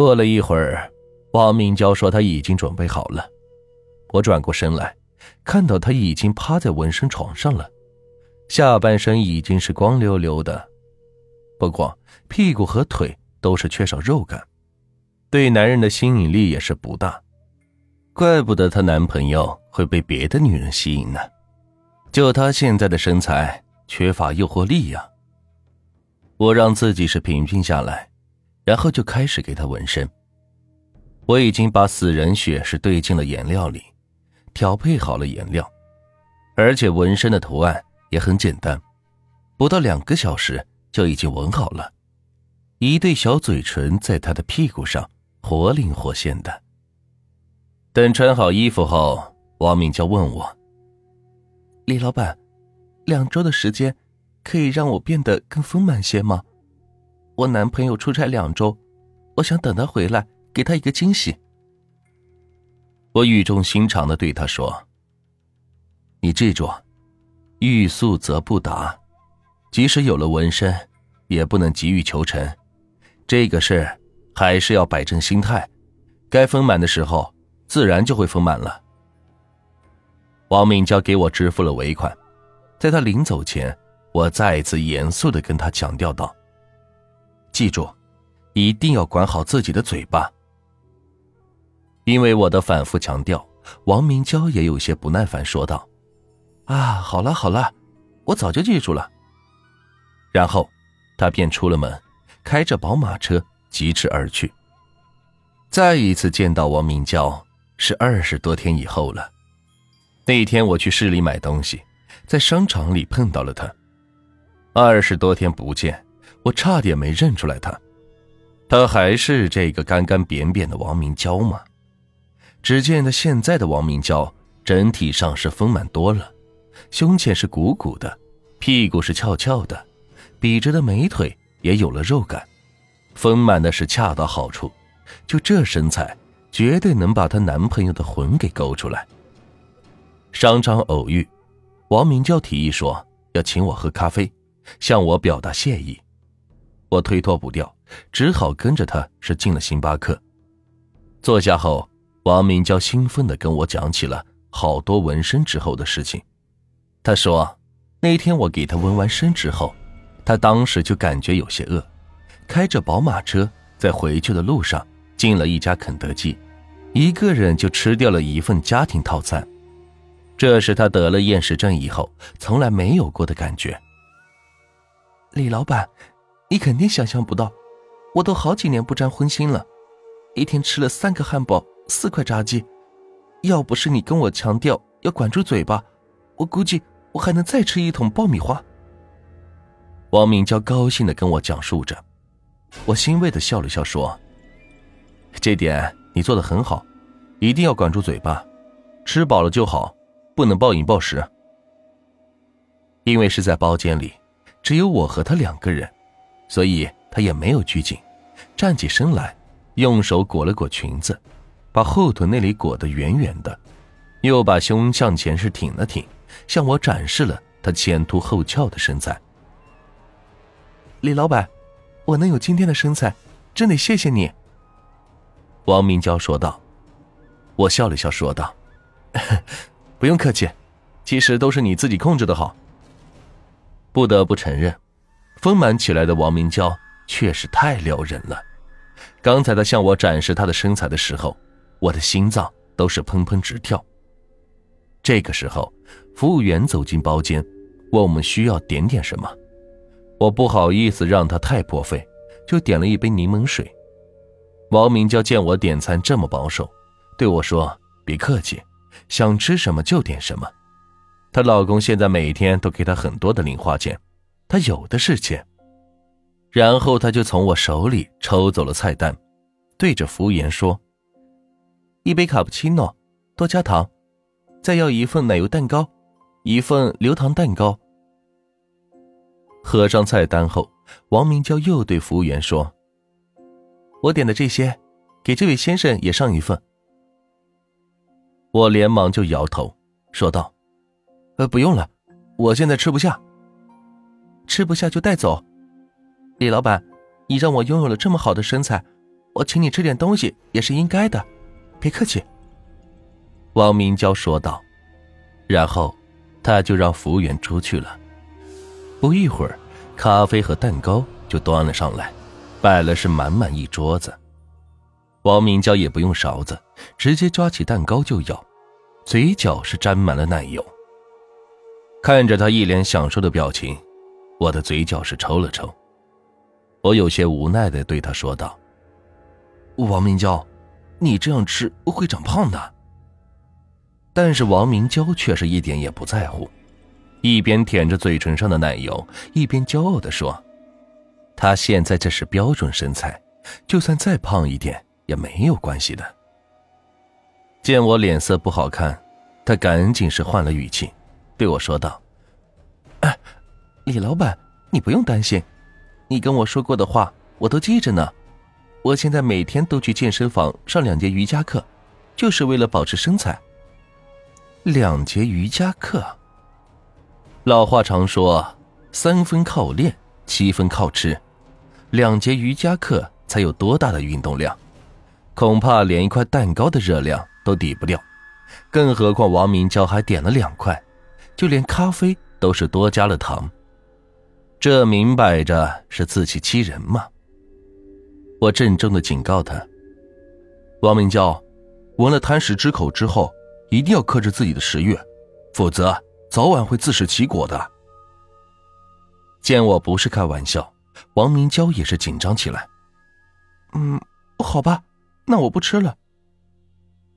过了一会儿，王明娇说他已经准备好了。我转过身来，看到他已经趴在纹身床上了，下半身已经是光溜溜的，不过屁股和腿都是缺少肉感，对男人的吸引力也是不大。怪不得她男朋友会被别的女人吸引呢，就她现在的身材，缺乏诱惑力呀。我让自己是平静下来，然后就开始给她纹身。我已经把死人血是兑进了颜料里。调配好了颜料，而且纹身的图案也很简单，不到两个小时就已经纹好了。一对小嘴唇在他的屁股上活灵活现的。等穿好衣服后，王敏娇问我：“李老板，两周的时间可以让我变得更丰满些吗？我男朋友出差两周，我想等他回来给他一个惊喜。”我语重心长的对他说：“你记住，欲速则不达，即使有了纹身，也不能急于求成。这个事还是要摆正心态，该丰满的时候，自然就会丰满了。”王敏娇给我支付了尾款，在他临走前，我再一次严肃的跟他强调道：“记住，一定要管好自己的嘴巴。”因为我的反复强调，王明娇也有些不耐烦，说道：“啊，好了好了，我早就记住了。”然后，他便出了门，开着宝马车疾驰而去。再一次见到王明娇是二十多天以后了。那天我去市里买东西，在商场里碰到了她。二十多天不见，我差点没认出来他，他还是这个干干扁扁的王明娇吗？只见他现在的王明娇整体上是丰满多了，胸前是鼓鼓的，屁股是翘翘的，笔直的美腿也有了肉感，丰满的是恰到好处。就这身材，绝对能把她男朋友的魂给勾出来。商场偶遇，王明娇提议说要请我喝咖啡，向我表达谢意。我推脱不掉，只好跟着他是进了星巴克。坐下后。王明娇兴奋地跟我讲起了好多纹身之后的事情。他说，那天我给他纹完身之后，他当时就感觉有些饿，开着宝马车在回去的路上进了一家肯德基，一个人就吃掉了一份家庭套餐。这是他得了厌食症以后从来没有过的感觉。李老板，你肯定想象不到，我都好几年不沾荤腥了，一天吃了三个汉堡。四块炸鸡，要不是你跟我强调要管住嘴巴，我估计我还能再吃一桶爆米花。王明娇高兴的跟我讲述着，我欣慰的笑了笑说：“这点你做的很好，一定要管住嘴巴，吃饱了就好，不能暴饮暴食。”因为是在包间里，只有我和他两个人，所以他也没有拘谨，站起身来，用手裹了裹裙子。把后臀那里裹得圆圆的，又把胸向前是挺了挺，向我展示了他前凸后翘的身材。李老板，我能有今天的身材，真得谢谢你。”王明娇说道。我笑了笑说道：“ 不用客气，其实都是你自己控制的好。”不得不承认，丰满起来的王明娇确实太撩人了。刚才她向我展示她的身材的时候。我的心脏都是砰砰直跳。这个时候，服务员走进包间，问我们需要点点什么。我不好意思让他太破费，就点了一杯柠檬水。王明娇见我点餐这么保守，对我说：“别客气，想吃什么就点什么。”她老公现在每天都给她很多的零花钱，他有的是钱。然后他就从我手里抽走了菜单，对着服务员说。一杯卡布奇诺，多加糖，再要一份奶油蛋糕，一份流糖蛋糕。合上菜单后，王明娇又对服务员说：“我点的这些，给这位先生也上一份。”我连忙就摇头，说道：“呃，不用了，我现在吃不下。吃不下就带走。李老板，你让我拥有了这么好的身材，我请你吃点东西也是应该的，别客气。”王明娇说道，然后他就让服务员出去了。不一会儿，咖啡和蛋糕就端了上来，摆了是满满一桌子。王明娇也不用勺子，直接抓起蛋糕就咬，嘴角是沾满了奶油。看着他一脸享受的表情，我的嘴角是抽了抽。我有些无奈的对他说道：“王明娇，你这样吃会长胖的。”但是王明娇却是一点也不在乎，一边舔着嘴唇上的奶油，一边骄傲的说：“她现在这是标准身材，就算再胖一点也没有关系的。”见我脸色不好看，他赶紧是换了语气。对我说道：“，李老板，你不用担心，你跟我说过的话我都记着呢。我现在每天都去健身房上两节瑜伽课，就是为了保持身材。两节瑜伽课。老话常说，三分靠练，七分靠吃。两节瑜伽课才有多大的运动量？恐怕连一块蛋糕的热量都抵不掉，更何况王明娇还点了两块。”就连咖啡都是多加了糖，这明摆着是自欺欺人嘛！我郑重的警告他：“王明娇，闻了贪食之口之后，一定要克制自己的食欲，否则早晚会自食其果的。”见我不是开玩笑，王明娇也是紧张起来。“嗯，好吧，那我不吃了。”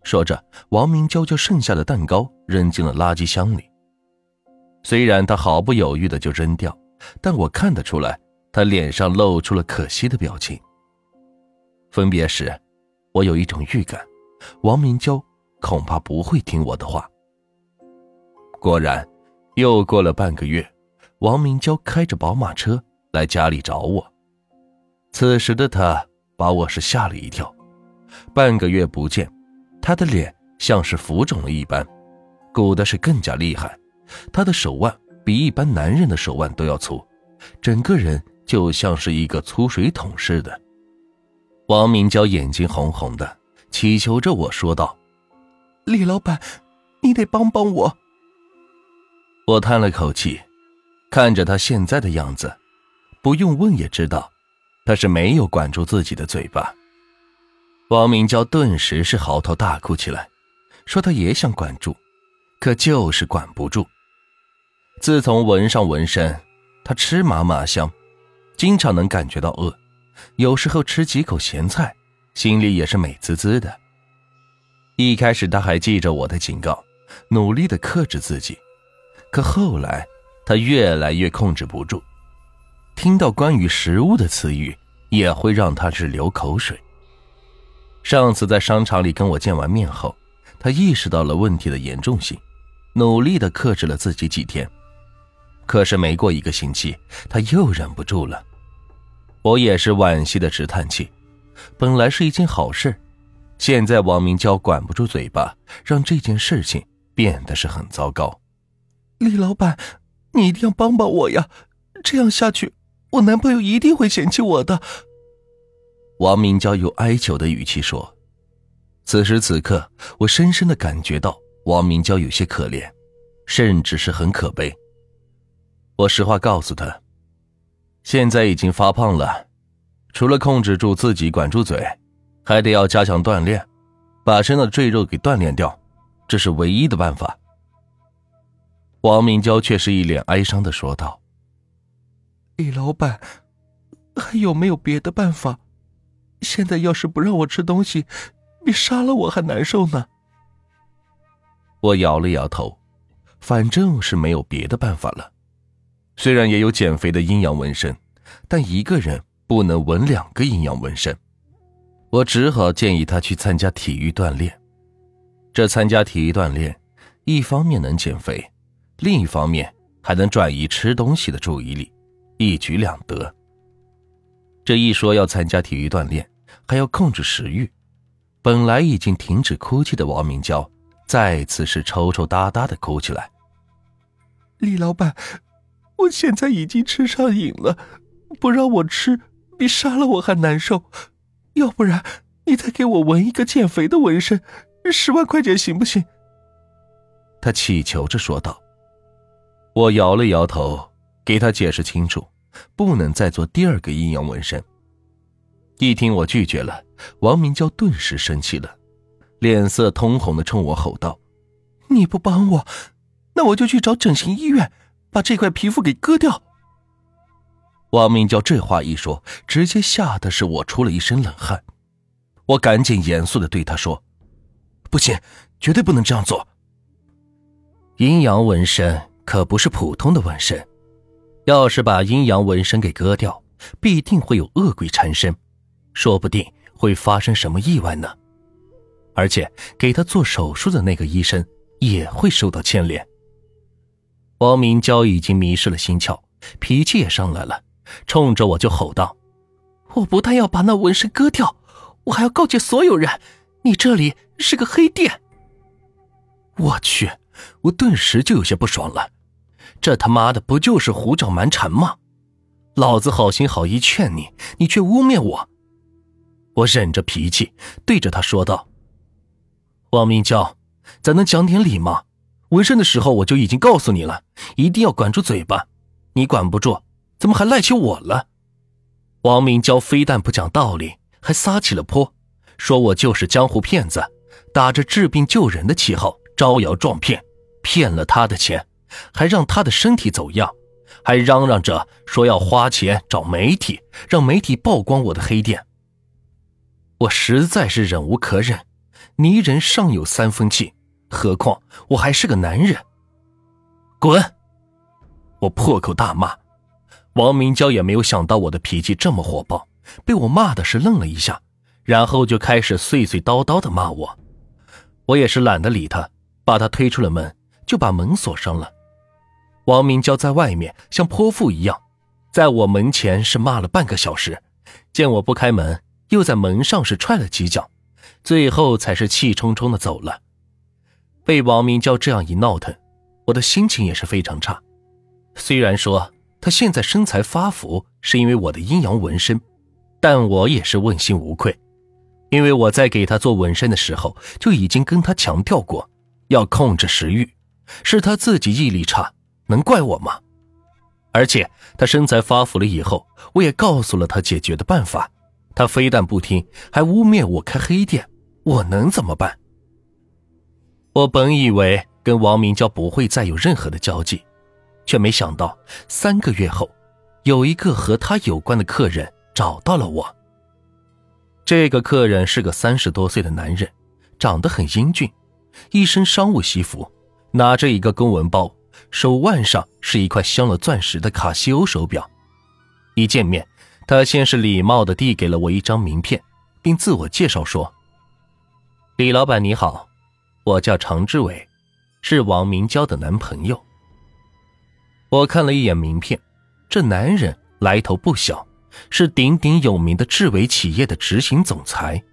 说着，王明娇将剩下的蛋糕扔进了垃圾箱里。虽然他毫不犹豫的就扔掉，但我看得出来，他脸上露出了可惜的表情。分别时，我有一种预感，王明娇恐怕不会听我的话。果然，又过了半个月，王明娇开着宝马车来家里找我。此时的他把我是吓了一跳，半个月不见，他的脸像是浮肿了一般，鼓的是更加厉害。他的手腕比一般男人的手腕都要粗，整个人就像是一个粗水桶似的。王明娇眼睛红红的，祈求着我说道：“李老板，你得帮帮我。”我叹了口气，看着他现在的样子，不用问也知道，他是没有管住自己的嘴巴。王明娇顿时是嚎啕大哭起来，说他也想管住，可就是管不住。自从纹上纹身，他吃嘛嘛香，经常能感觉到饿，有时候吃几口咸菜，心里也是美滋滋的。一开始他还记着我的警告，努力的克制自己，可后来他越来越控制不住，听到关于食物的词语也会让他是流口水。上次在商场里跟我见完面后，他意识到了问题的严重性，努力的克制了自己几天。可是没过一个星期，他又忍不住了。我也是惋惜的直叹气。本来是一件好事，现在王明娇管不住嘴巴，让这件事情变得是很糟糕。李老板，你一定要帮帮我呀！这样下去，我男朋友一定会嫌弃我的。王明娇用哀求的语气说。此时此刻，我深深的感觉到王明娇有些可怜，甚至是很可悲。我实话告诉他，现在已经发胖了，除了控制住自己、管住嘴，还得要加强锻炼，把身上的赘肉给锻炼掉，这是唯一的办法。王明娇却是一脸哀伤的说道：“李老板，还有没有别的办法？现在要是不让我吃东西，比杀了我还难受呢。”我摇了摇头，反正是没有别的办法了。虽然也有减肥的阴阳纹身，但一个人不能纹两个阴阳纹身。我只好建议他去参加体育锻炼。这参加体育锻炼，一方面能减肥，另一方面还能转移吃东西的注意力，一举两得。这一说要参加体育锻炼，还要控制食欲，本来已经停止哭泣的王明娇，再次是抽抽搭搭的哭起来。李老板。我现在已经吃上瘾了，不让我吃，比杀了我还难受。要不然你再给我纹一个减肥的纹身，十万块钱行不行？他乞求着说道。我摇了摇头，给他解释清楚，不能再做第二个阴阳纹身。一听我拒绝了，王明娇顿时生气了，脸色通红的冲我吼道：“你不帮我，那我就去找整形医院，把这块皮肤给割掉。”王明娇这话一说，直接吓得是我出了一身冷汗。我赶紧严肃的对他说：“不行，绝对不能这样做。阴阳纹身可不是普通的纹身，要是把阴阳纹身给割掉，必定会有恶鬼缠身。”说不定会发生什么意外呢，而且给他做手术的那个医生也会受到牵连。王明娇已经迷失了心窍，脾气也上来了，冲着我就吼道：“我不但要把那纹身割掉，我还要告诫所有人，你这里是个黑店！”我去，我顿时就有些不爽了，这他妈的不就是胡搅蛮缠吗？老子好心好意劝你，你却污蔑我。我忍着脾气，对着他说道：“王明娇，咱能讲点理吗？纹身的时候我就已经告诉你了，一定要管住嘴巴。你管不住，怎么还赖起我了？”王明娇非但不讲道理，还撒起了泼，说我就是江湖骗子，打着治病救人的旗号招摇撞骗，骗了他的钱，还让他的身体走样，还嚷嚷着说要花钱找媒体，让媒体曝光我的黑店。我实在是忍无可忍，泥人尚有三分气，何况我还是个男人。滚！我破口大骂。王明娇也没有想到我的脾气这么火爆，被我骂的是愣了一下，然后就开始碎碎叨叨的骂我。我也是懒得理他，把他推出了门，就把门锁上了。王明娇在外面像泼妇一样，在我门前是骂了半个小时，见我不开门。又在门上是踹了几脚，最后才是气冲冲的走了。被王明娇这样一闹腾，我的心情也是非常差。虽然说她现在身材发福是因为我的阴阳纹身，但我也是问心无愧，因为我在给她做纹身的时候就已经跟她强调过，要控制食欲，是她自己毅力差，能怪我吗？而且她身材发福了以后，我也告诉了她解决的办法。他非但不听，还污蔑我开黑店，我能怎么办？我本以为跟王明娇不会再有任何的交集，却没想到三个月后，有一个和他有关的客人找到了我。这个客人是个三十多岁的男人，长得很英俊，一身商务西服，拿着一个公文包，手腕上是一块镶了钻石的卡西欧手表。一见面。他先是礼貌的递给了我一张名片，并自我介绍说：“李老板你好，我叫常志伟，是王明娇的男朋友。”我看了一眼名片，这男人来头不小，是鼎鼎有名的志伟企业的执行总裁。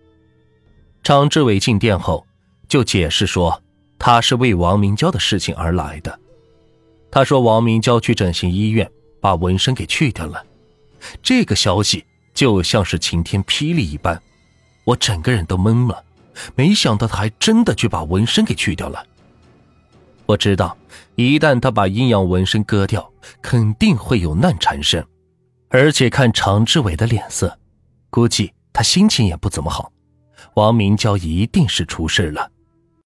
常志伟进店后就解释说，他是为王明娇的事情而来的。他说王明娇去整形医院把纹身给去掉了。这个消息就像是晴天霹雳一般，我整个人都懵了。没想到他还真的去把纹身给去掉了。我知道，一旦他把阴阳纹身割掉，肯定会有难缠身。而且看常志伟的脸色，估计他心情也不怎么好。王明娇一定是出事了。